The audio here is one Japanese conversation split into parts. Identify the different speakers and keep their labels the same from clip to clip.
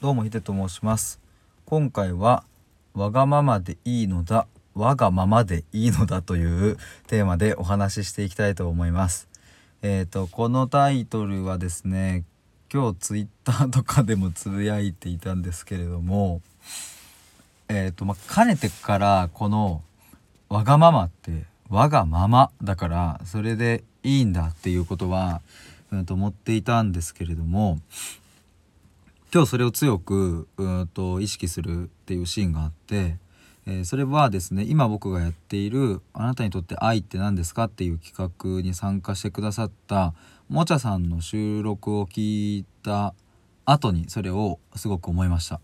Speaker 1: どうもヒデと申します。今回はわがままでいいのだわがままでいいのだというテーマでお話ししていきたいと思います。えっ、ー、とこのタイトルはですね今日ツイッターとかでもつぶやいていたんですけれどもえっ、ー、とまあかねてからこのわがままって我がままだからそれでいいんだっていうことは、うん、と思っていたんですけれども今日それを強くうんと意識するっていうシーンがあって、えー、それはですね今僕がやっている「あなたにとって愛って何ですか?」っていう企画に参加してくださったもちゃさんの収録を聞いた後にそれをすごく思いました。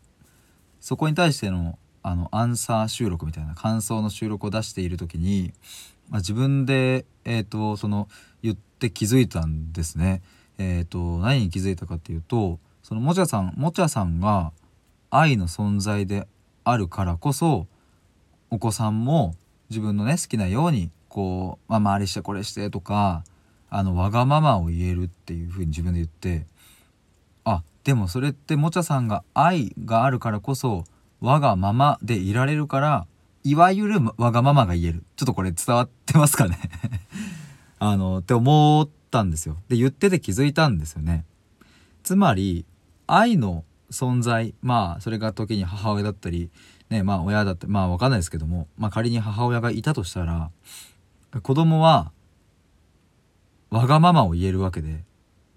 Speaker 1: そこに対してのあのアンサー収録みたいな感想の収録を出している時にまあ、自分で、えーと、その言って気づいたんですね。えーと、何に気づいたかっていうとそのもちゃさんもちゃさんが愛の存在であるからこそお子さんも自分のね好きなようにこう、まあ、周りしてこれしてとかあのわがままを言えるっていうふうに自分で言ってあでもそれってもちゃさんが愛があるからこそわがままでいられるからいわゆるわがままが言える。ちょっとこれ伝わってますかね？あの、って思ったんですよ。で、言ってて気づいたんですよね。つまり、愛の存在、まあ、それが時に母親だったり、ね、まあ親だったり、まあわかんないですけども、まあ仮に母親がいたとしたら、子供は、わがままを言えるわけで、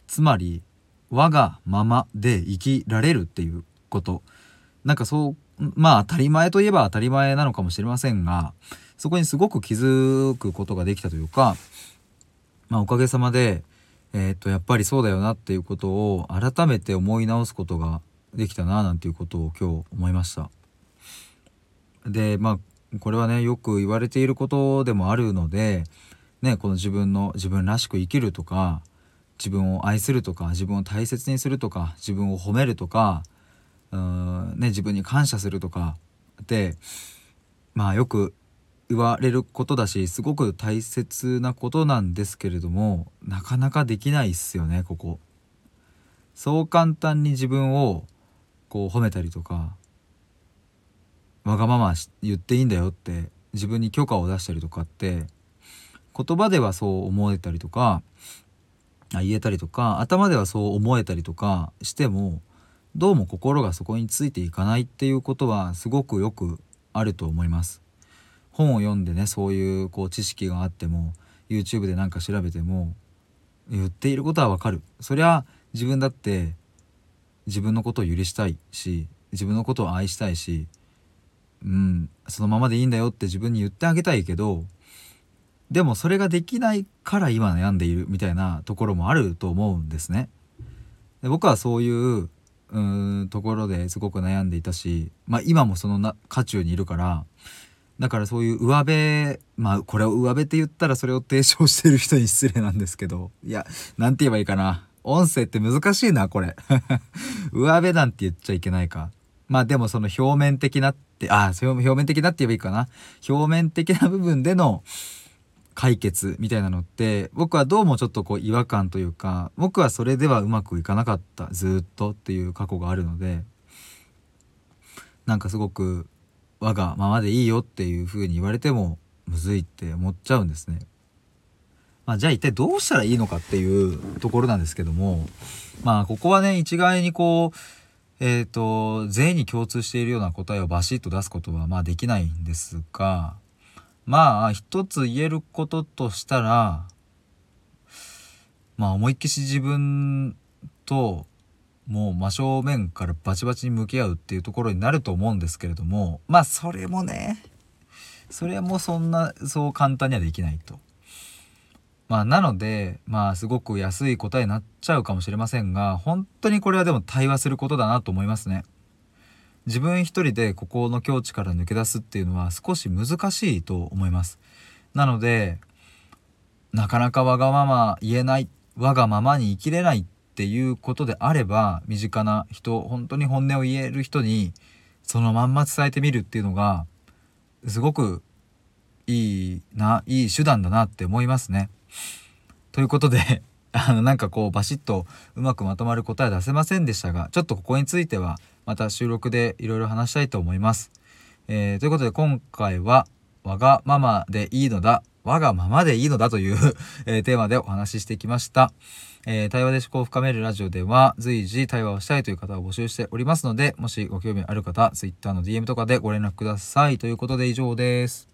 Speaker 1: つまり、我がままで生きられるっていうこと。なんかそうまあ当たり前といえば当たり前なのかもしれませんがそこにすごく気づくことができたというか、まあ、おかげさまで、えー、っとやっぱりそうだよなっていうことを改めて思い直すことができたななんていうことを今日思いました。でまあこれはねよく言われていることでもあるので、ね、この自分の自分らしく生きるとか自分を愛するとか自分を大切にするとか自分を褒めるとかうんね自分に感謝するとかってまあよく言われることだしすごく大切なことなんですけれどもなかなかできないっすよねここ。そう簡単に自分をこう褒めたりとかわがまま言っていいんだよって自分に許可を出したりとかって言葉ではそう思えたりとか言えたりとか頭ではそう思えたりとかしてもどうも心がそこについていかないっていうことはすごくよくあると思います。本を読んでねそういうこう知識があっても YouTube で何か調べても言っていることはわかるそりゃ自分だって自分のことを許したいし自分のことを愛したいしうんそのままでいいんだよって自分に言ってあげたいけどでもそれができないから今悩んでいるみたいなところもあると思うんですね。で僕はそういううんところですごく悩んでいたし、まあ、今もそのな渦中にいるからだからそういう上辺まあこれを上辺って言ったらそれを提唱してる人に失礼なんですけどいや何て言えばいいかな。音声って難しいなこれ。上辺なんて言っちゃいけないか。まあでもその表面的なってああ表面的なって言えばいいかな。表面的な部分での解決みたいなのって僕はどうもちょっとこう違和感というか僕はそれではうまくいかなかったずっとっていう過去があるのでなんかすごく我がままでいいよっていう風に言われてもむずいって思っちゃうんですね。まあ、じゃあ一体どうしたらいいのかっていうところなんですけどもまあここはね一概にこうえっ、ー、と全員に共通しているような答えをバシッと出すことはまあできないんですがまあ一つ言えることとしたらまあ思いっきし自分ともう真正面からバチバチに向き合うっていうところになると思うんですけれどもまあそれもねそれもそんなそう簡単にはできないと。まあなのでまあすごく安い答えになっちゃうかもしれませんが本当にこれはでも対話することだなと思いますね。自分一人でここの境地から抜け出すっていうのは少し難しいと思います。なのでなかなかわがまま言えないわがままに生きれないっていうことであれば身近な人本当に本音を言える人にそのまんま伝えてみるっていうのがすごくいいないい手段だなって思いますね。ということで あのなんかこうバシッとうまくまとまる答え出せませんでしたがちょっとここについてはまた収録でいろいろ話したいと思います。えー、ということで今回はわがままでいいのだ我がままでいいのだという えー、テーマでお話ししてきました。えー、対話で思考を深めるラジオでは随時対話をしたいという方を募集しておりますので、もしご興味ある方、ツイッターの DM とかでご連絡ください。ということで以上です。